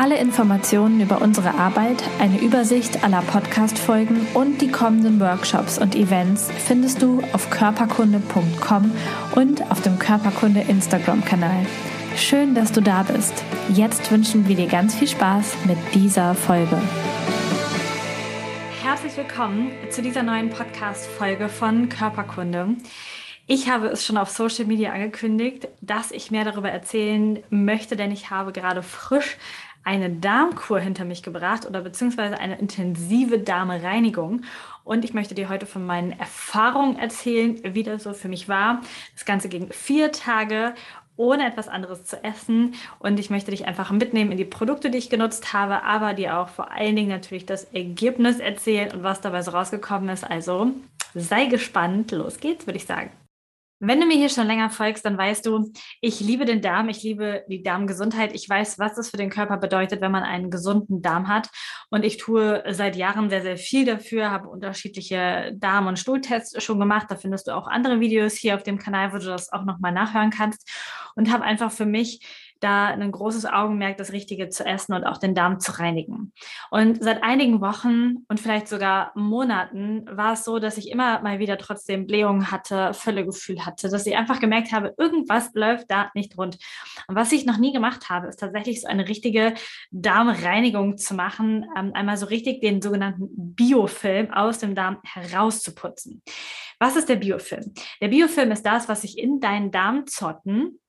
Alle Informationen über unsere Arbeit, eine Übersicht aller Podcast-Folgen und die kommenden Workshops und Events findest du auf körperkunde.com und auf dem Körperkunde Instagram-Kanal. Schön, dass du da bist. Jetzt wünschen wir dir ganz viel Spaß mit dieser Folge. Herzlich willkommen zu dieser neuen Podcast-Folge von Körperkunde. Ich habe es schon auf Social Media angekündigt, dass ich mehr darüber erzählen möchte, denn ich habe gerade frisch eine Darmkur hinter mich gebracht oder beziehungsweise eine intensive Darmreinigung. Und ich möchte dir heute von meinen Erfahrungen erzählen, wie das so für mich war. Das Ganze ging vier Tage ohne etwas anderes zu essen. Und ich möchte dich einfach mitnehmen in die Produkte, die ich genutzt habe, aber dir auch vor allen Dingen natürlich das Ergebnis erzählen und was dabei so rausgekommen ist. Also sei gespannt. Los geht's, würde ich sagen. Wenn du mir hier schon länger folgst, dann weißt du, ich liebe den Darm, ich liebe die Darmgesundheit. Ich weiß, was das für den Körper bedeutet, wenn man einen gesunden Darm hat. Und ich tue seit Jahren sehr, sehr viel dafür, habe unterschiedliche Darm- und Stuhltests schon gemacht. Da findest du auch andere Videos hier auf dem Kanal, wo du das auch nochmal nachhören kannst. Und habe einfach für mich da ein großes Augenmerk, das Richtige zu essen und auch den Darm zu reinigen. Und seit einigen Wochen und vielleicht sogar Monaten war es so, dass ich immer mal wieder trotzdem Blähungen hatte, Völlegefühl hatte, dass ich einfach gemerkt habe, irgendwas läuft da nicht rund. Und was ich noch nie gemacht habe, ist tatsächlich so eine richtige Darmreinigung zu machen, ähm, einmal so richtig den sogenannten Biofilm aus dem Darm herauszuputzen. Was ist der Biofilm? Der Biofilm ist das, was sich in deinen Darmzotten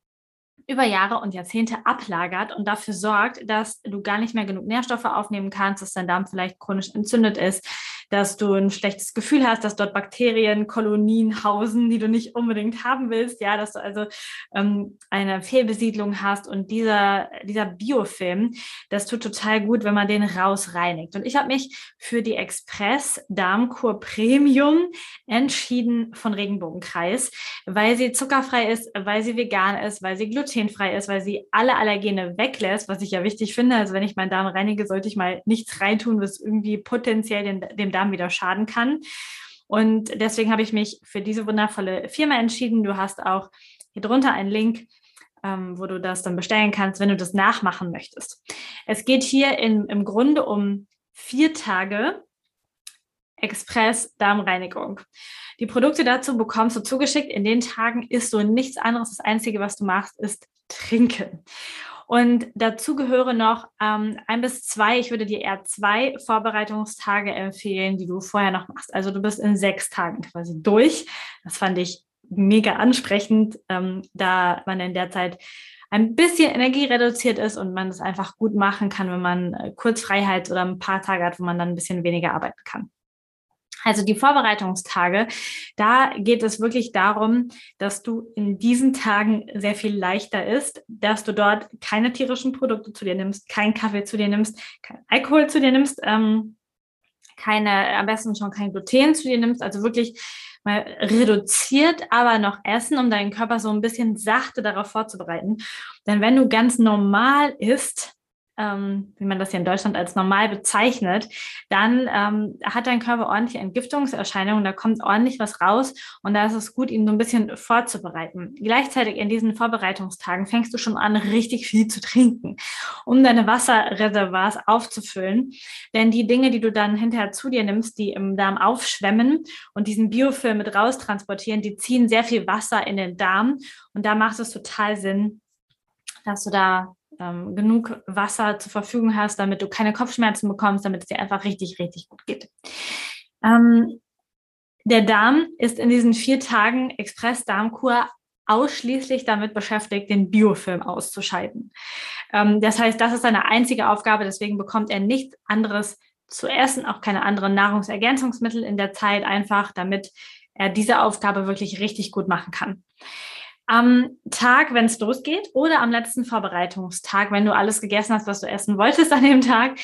über Jahre und Jahrzehnte ablagert und dafür sorgt, dass du gar nicht mehr genug Nährstoffe aufnehmen kannst, dass dein Darm vielleicht chronisch entzündet ist, dass du ein schlechtes Gefühl hast, dass dort Bakterien, Kolonien hausen, die du nicht unbedingt haben willst, ja, dass du also ähm, eine Fehlbesiedlung hast und dieser, dieser Biofilm, das tut total gut, wenn man den rausreinigt. Und ich habe mich für die Express Darmkur Premium entschieden von Regenbogenkreis, weil sie zuckerfrei ist, weil sie vegan ist, weil sie glutenfrei ist, weil sie alle Allergene weglässt, was ich ja wichtig finde. Also wenn ich meinen Darm reinige, sollte ich mal nichts reintun, was irgendwie potenziell den, dem Darm Darm wieder schaden kann. Und deswegen habe ich mich für diese wundervolle Firma entschieden. Du hast auch hier drunter einen Link, ähm, wo du das dann bestellen kannst, wenn du das nachmachen möchtest. Es geht hier in, im Grunde um vier Tage Express Darmreinigung. Die Produkte dazu bekommst du zugeschickt. In den Tagen isst du nichts anderes. Das Einzige, was du machst, ist trinken. Und dazu gehöre noch ähm, ein bis zwei, ich würde dir eher zwei Vorbereitungstage empfehlen, die du vorher noch machst. Also du bist in sechs Tagen quasi durch. Das fand ich mega ansprechend, ähm, da man in der Zeit ein bisschen Energie reduziert ist und man das einfach gut machen kann, wenn man äh, kurz Freiheit oder ein paar Tage hat, wo man dann ein bisschen weniger arbeiten kann. Also die Vorbereitungstage, da geht es wirklich darum, dass du in diesen Tagen sehr viel leichter ist, dass du dort keine tierischen Produkte zu dir nimmst, keinen Kaffee zu dir nimmst, kein Alkohol zu dir nimmst, ähm, keine, am besten schon kein Gluten zu dir nimmst, also wirklich mal reduziert, aber noch essen, um deinen Körper so ein bisschen sachte darauf vorzubereiten. Denn wenn du ganz normal isst, ähm, wie man das hier in Deutschland als normal bezeichnet, dann ähm, hat dein Körper ordentliche Entgiftungserscheinungen, da kommt ordentlich was raus und da ist es gut, ihn so ein bisschen vorzubereiten. Gleichzeitig in diesen Vorbereitungstagen fängst du schon an, richtig viel zu trinken, um deine Wasserreservoirs aufzufüllen. Denn die Dinge, die du dann hinterher zu dir nimmst, die im Darm aufschwemmen und diesen Biofilm mit raustransportieren, die ziehen sehr viel Wasser in den Darm und da macht es total Sinn, dass du da ähm, genug Wasser zur Verfügung hast, damit du keine Kopfschmerzen bekommst, damit es dir einfach richtig, richtig gut geht. Ähm, der Darm ist in diesen vier Tagen Express-Darmkur ausschließlich damit beschäftigt, den Biofilm auszuschalten. Ähm, das heißt, das ist seine einzige Aufgabe, deswegen bekommt er nichts anderes zu essen, auch keine anderen Nahrungsergänzungsmittel in der Zeit, einfach damit er diese Aufgabe wirklich richtig gut machen kann am Tag, wenn es losgeht, oder am letzten Vorbereitungstag, wenn du alles gegessen hast, was du essen wolltest an dem Tag,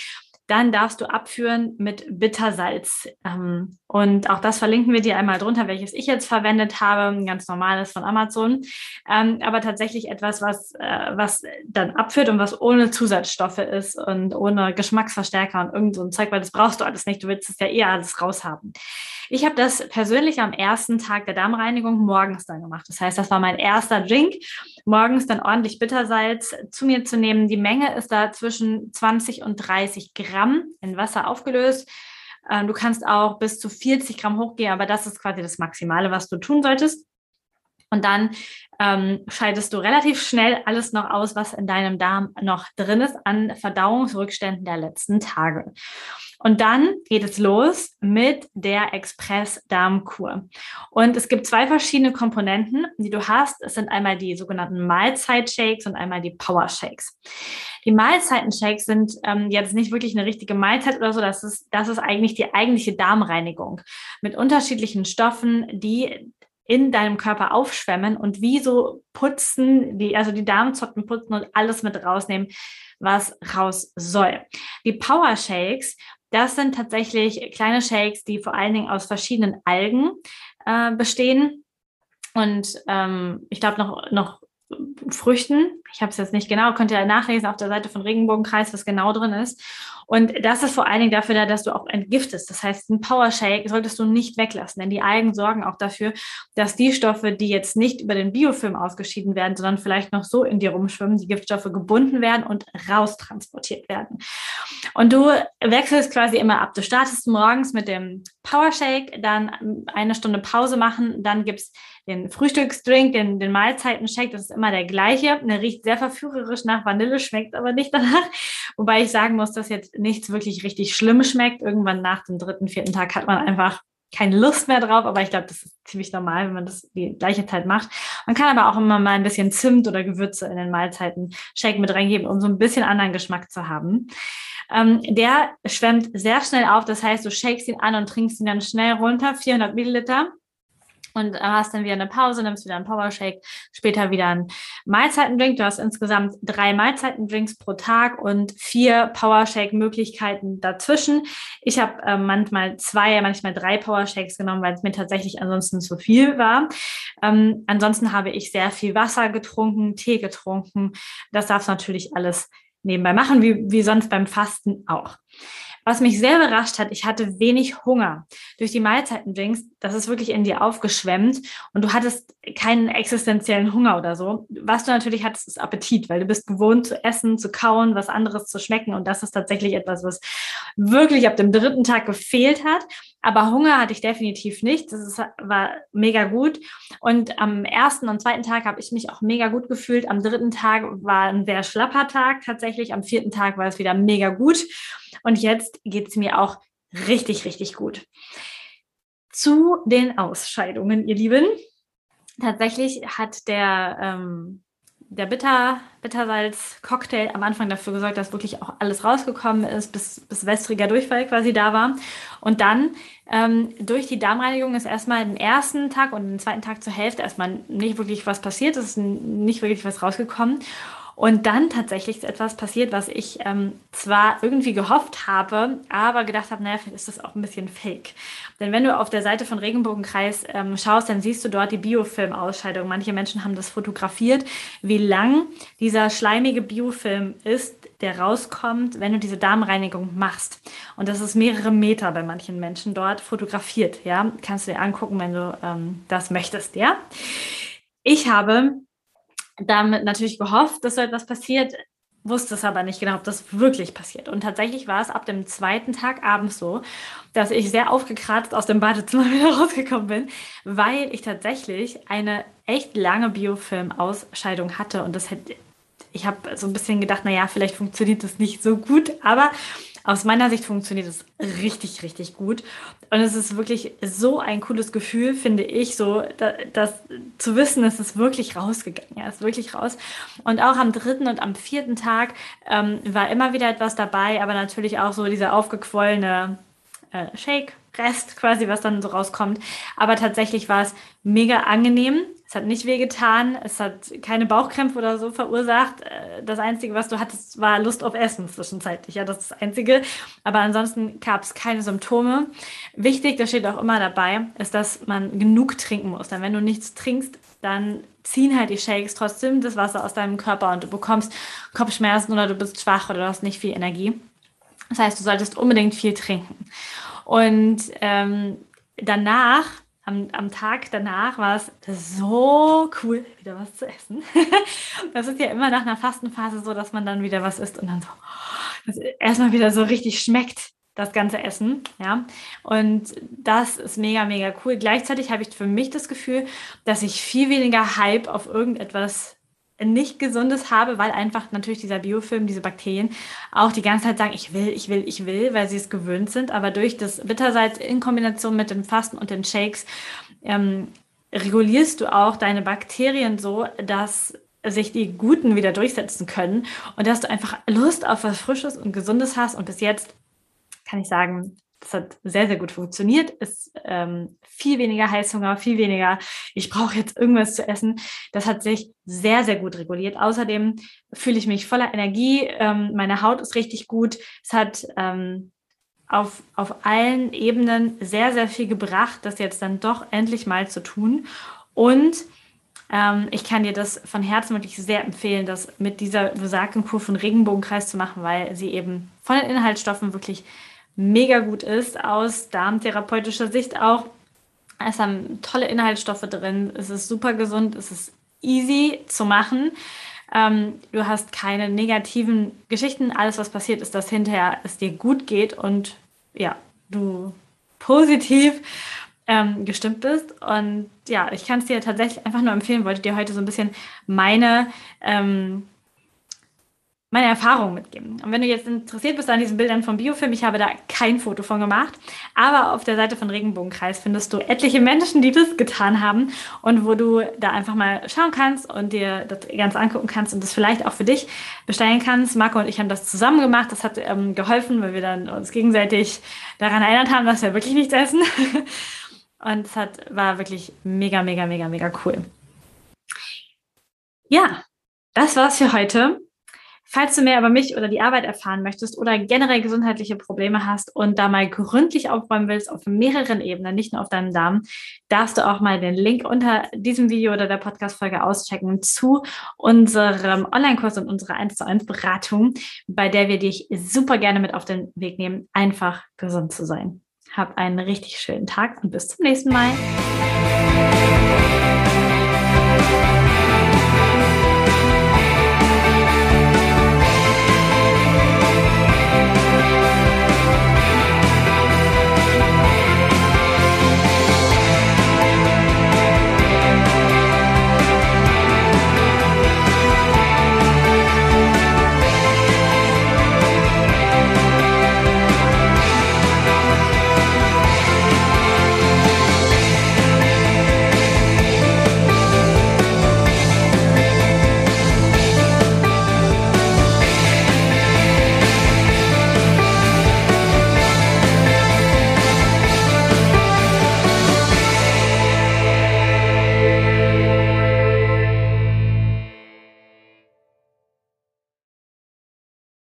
dann darfst du abführen mit Bittersalz. Ähm, und auch das verlinken wir dir einmal drunter, welches ich jetzt verwendet habe. Ein ganz normales von Amazon. Ähm, aber tatsächlich etwas, was, äh, was dann abführt und was ohne Zusatzstoffe ist und ohne Geschmacksverstärker und irgend so ein Zeug, weil das brauchst du alles nicht. Du willst es ja eher alles raushaben. Ich habe das persönlich am ersten Tag der Darmreinigung morgens dann gemacht. Das heißt, das war mein erster Drink. Morgens dann ordentlich Bittersalz zu mir zu nehmen. Die Menge ist da zwischen 20 und 30 Gramm in Wasser aufgelöst. Ähm, du kannst auch bis zu 40 Gramm hochgehen, aber das ist quasi das Maximale, was du tun solltest. Und dann ähm, scheidest du relativ schnell alles noch aus, was in deinem Darm noch drin ist an Verdauungsrückständen der letzten Tage. Und dann geht es los mit der Express-Darmkur. Und es gibt zwei verschiedene Komponenten, die du hast. Es sind einmal die sogenannten Mahlzeit-Shakes und einmal die Power-Shakes. Die Mahlzeiten-Shakes sind ähm, jetzt nicht wirklich eine richtige Mahlzeit oder so. Das ist, das ist eigentlich die eigentliche Darmreinigung mit unterschiedlichen Stoffen, die in deinem Körper aufschwemmen und wie so putzen, die, also die Darmzotten putzen und alles mit rausnehmen, was raus soll. Die Power Shakes, das sind tatsächlich kleine Shakes, die vor allen Dingen aus verschiedenen Algen äh, bestehen. Und ähm, ich glaube noch, noch Früchten. Ich habe es jetzt nicht genau, könnt ihr nachlesen auf der Seite von Regenbogenkreis, was genau drin ist. Und das ist vor allen Dingen dafür da, dass du auch entgiftest. Das heißt, ein Power Shake solltest du nicht weglassen, denn die Algen sorgen auch dafür, dass die Stoffe, die jetzt nicht über den Biofilm ausgeschieden werden, sondern vielleicht noch so in dir rumschwimmen, die Giftstoffe gebunden werden und raustransportiert werden. Und du wechselst quasi immer ab. Du startest morgens mit dem Power Shake, dann eine Stunde Pause machen, dann gibt's den Frühstücksdrink, den, den Mahlzeiten-Shake, das ist immer der gleiche. Der riecht sehr verführerisch nach Vanille, schmeckt aber nicht danach. Wobei ich sagen muss, dass jetzt nichts wirklich richtig schlimm schmeckt. Irgendwann nach dem dritten, vierten Tag hat man einfach keine Lust mehr drauf, aber ich glaube, das ist ziemlich normal, wenn man das die gleiche Zeit macht. Man kann aber auch immer mal ein bisschen Zimt oder Gewürze in den Mahlzeiten Shake mit reingeben, um so ein bisschen anderen Geschmack zu haben. Ähm, der schwemmt sehr schnell auf, das heißt, du shakest ihn an und trinkst ihn dann schnell runter, 400 Milliliter und hast dann wieder eine Pause, nimmst wieder einen Power Shake, später wieder einen Mahlzeitendrink. Du hast insgesamt drei Mahlzeitendrinks pro Tag und vier Power Shake Möglichkeiten dazwischen. Ich habe äh, manchmal zwei, manchmal drei Power Shakes genommen, weil es mir tatsächlich ansonsten zu viel war. Ähm, ansonsten habe ich sehr viel Wasser getrunken, Tee getrunken. Das darfst du natürlich alles nebenbei machen, wie, wie sonst beim Fasten auch. Was mich sehr überrascht hat, ich hatte wenig Hunger. Durch die Mahlzeitendrinks, das ist wirklich in dir aufgeschwemmt und du hattest keinen existenziellen Hunger oder so. Was du natürlich hattest, ist Appetit, weil du bist gewohnt zu essen, zu kauen, was anderes zu schmecken und das ist tatsächlich etwas, was wirklich ab dem dritten Tag gefehlt hat. Aber Hunger hatte ich definitiv nicht. Das ist, war mega gut. Und am ersten und zweiten Tag habe ich mich auch mega gut gefühlt. Am dritten Tag war ein sehr schlapper Tag tatsächlich. Am vierten Tag war es wieder mega gut. Und jetzt geht es mir auch richtig, richtig gut. Zu den Ausscheidungen, ihr Lieben. Tatsächlich hat der, ähm, der Bitter, Bittersalz-Cocktail am Anfang dafür gesorgt, dass wirklich auch alles rausgekommen ist, bis, bis wässriger Durchfall quasi da war. Und dann ähm, durch die Darmreinigung ist erstmal den ersten Tag und den zweiten Tag zur Hälfte erstmal nicht wirklich was passiert, es ist nicht wirklich was rausgekommen. Und dann tatsächlich ist etwas passiert, was ich ähm, zwar irgendwie gehofft habe, aber gedacht habe, naja, vielleicht ist das auch ein bisschen fake. Denn wenn du auf der Seite von Regenbogenkreis ähm, schaust, dann siehst du dort die Biofilm-Ausscheidung. Manche Menschen haben das fotografiert, wie lang dieser schleimige Biofilm ist, der rauskommt, wenn du diese Darmreinigung machst. Und das ist mehrere Meter bei manchen Menschen dort fotografiert. Ja, kannst du dir angucken, wenn du ähm, das möchtest. Ja, ich habe damit natürlich gehofft, dass so etwas passiert, wusste es aber nicht genau, ob das wirklich passiert. Und tatsächlich war es ab dem zweiten Tag abends so, dass ich sehr aufgekratzt aus dem Badezimmer wieder rausgekommen bin, weil ich tatsächlich eine echt lange Biofilm-Ausscheidung hatte. Und das hätte, ich habe so ein bisschen gedacht, naja, vielleicht funktioniert das nicht so gut, aber aus meiner Sicht funktioniert es richtig, richtig gut. Und es ist wirklich so ein cooles Gefühl, finde ich, so, dass, dass zu wissen, es ist wirklich rausgegangen. Ja, es ist wirklich raus. Und auch am dritten und am vierten Tag ähm, war immer wieder etwas dabei, aber natürlich auch so dieser aufgequollene äh, Shake. Rest quasi, was dann so rauskommt. Aber tatsächlich war es mega angenehm, Es hat nicht wehgetan, es hat keine Bauchkrämpfe oder so verursacht. Äh, das Einzige, was du hattest, war Lust auf Essen zwischenzeitlich. Ja, das ist das Einzige. Aber ansonsten gab es keine Symptome. Wichtig, das steht auch immer dabei, ist, dass man genug trinken muss. Denn wenn du nichts trinkst, dann ziehen halt die Shakes trotzdem das Wasser aus deinem Körper und du bekommst Kopfschmerzen oder du bist schwach oder du hast nicht viel Energie. Das heißt, du solltest unbedingt viel trinken. Und ähm, danach am, am Tag danach war es so cool, wieder was zu essen. das ist ja immer nach einer Fastenphase so, dass man dann wieder was isst und dann so dass erstmal wieder so richtig schmeckt, das ganze Essen. Ja, und das ist mega, mega cool. Gleichzeitig habe ich für mich das Gefühl, dass ich viel weniger Hype auf irgendetwas nicht Gesundes habe, weil einfach natürlich dieser Biofilm, diese Bakterien auch die ganze Zeit sagen, ich will, ich will, ich will, weil sie es gewöhnt sind. Aber durch das Bittersalz in Kombination mit dem Fasten und den Shakes ähm, regulierst du auch deine Bakterien so, dass sich die Guten wieder durchsetzen können und dass du einfach Lust auf was Frisches und Gesundes hast. Und bis jetzt kann ich sagen, das hat sehr, sehr gut funktioniert. Ist ähm, viel weniger Heißhunger, viel weniger, ich brauche jetzt irgendwas zu essen. Das hat sich sehr, sehr gut reguliert. Außerdem fühle ich mich voller Energie. Ähm, meine Haut ist richtig gut. Es hat ähm, auf, auf allen Ebenen sehr, sehr viel gebracht, das jetzt dann doch endlich mal zu tun. Und ähm, ich kann dir das von Herzen wirklich sehr empfehlen, das mit dieser besagten Kur von Regenbogenkreis zu machen, weil sie eben von den Inhaltsstoffen wirklich mega gut ist, aus darmtherapeutischer Sicht auch. Es haben tolle Inhaltsstoffe drin, es ist super gesund, es ist easy zu machen. Ähm, du hast keine negativen Geschichten. Alles, was passiert, ist, dass hinterher es dir gut geht und ja, du positiv ähm, gestimmt bist. Und ja, ich kann es dir tatsächlich einfach nur empfehlen, wollte dir heute so ein bisschen meine ähm, meine Erfahrungen mitgeben. Und wenn du jetzt interessiert bist an diesen Bildern vom Biofilm, ich habe da kein Foto von gemacht, aber auf der Seite von Regenbogenkreis findest du etliche Menschen, die das getan haben und wo du da einfach mal schauen kannst und dir das ganz angucken kannst und das vielleicht auch für dich bestellen kannst. Marco und ich haben das zusammen gemacht. Das hat ähm, geholfen, weil wir dann uns gegenseitig daran erinnert haben, dass wir wirklich nichts essen. und es hat, war wirklich mega, mega, mega, mega cool. Ja, das war's für heute. Falls du mehr über mich oder die Arbeit erfahren möchtest oder generell gesundheitliche Probleme hast und da mal gründlich aufräumen willst auf mehreren Ebenen, nicht nur auf deinem Darm, darfst du auch mal den Link unter diesem Video oder der Podcast-Folge auschecken zu unserem Online-Kurs und unserer 1 zu 1 Beratung, bei der wir dich super gerne mit auf den Weg nehmen, einfach gesund zu sein. Hab einen richtig schönen Tag und bis zum nächsten Mal.